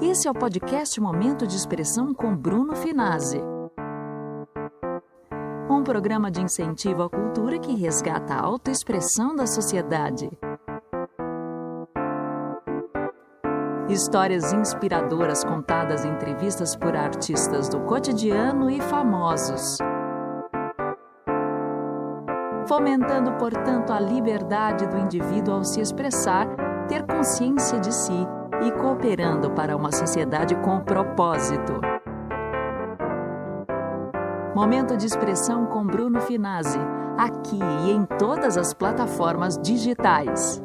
Esse é o podcast Momento de Expressão com Bruno Finazzi. Um programa de incentivo à cultura que resgata a autoexpressão da sociedade. Histórias inspiradoras contadas em entrevistas por artistas do cotidiano e famosos. Fomentando, portanto, a liberdade do indivíduo ao se expressar, ter consciência de si e cooperando para uma sociedade com propósito. Momento de expressão com Bruno Finazzi, aqui e em todas as plataformas digitais.